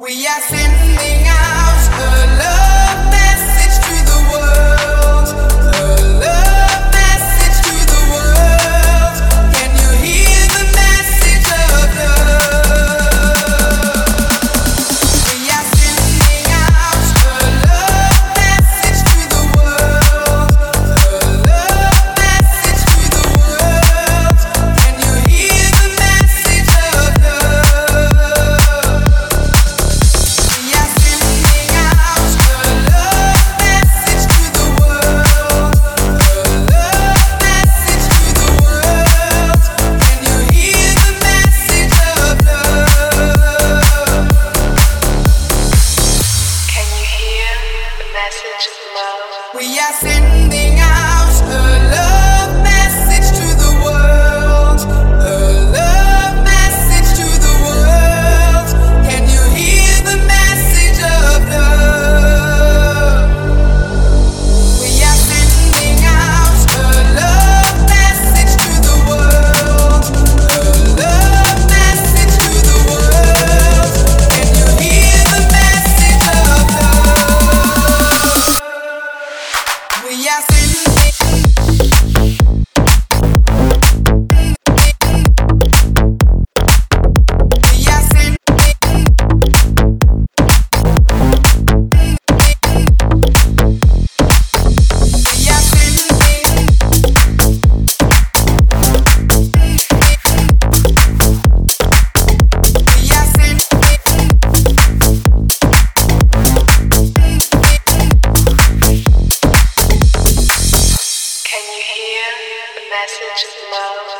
We are sending out. message of love. We are sending out. Can you hear the message of love?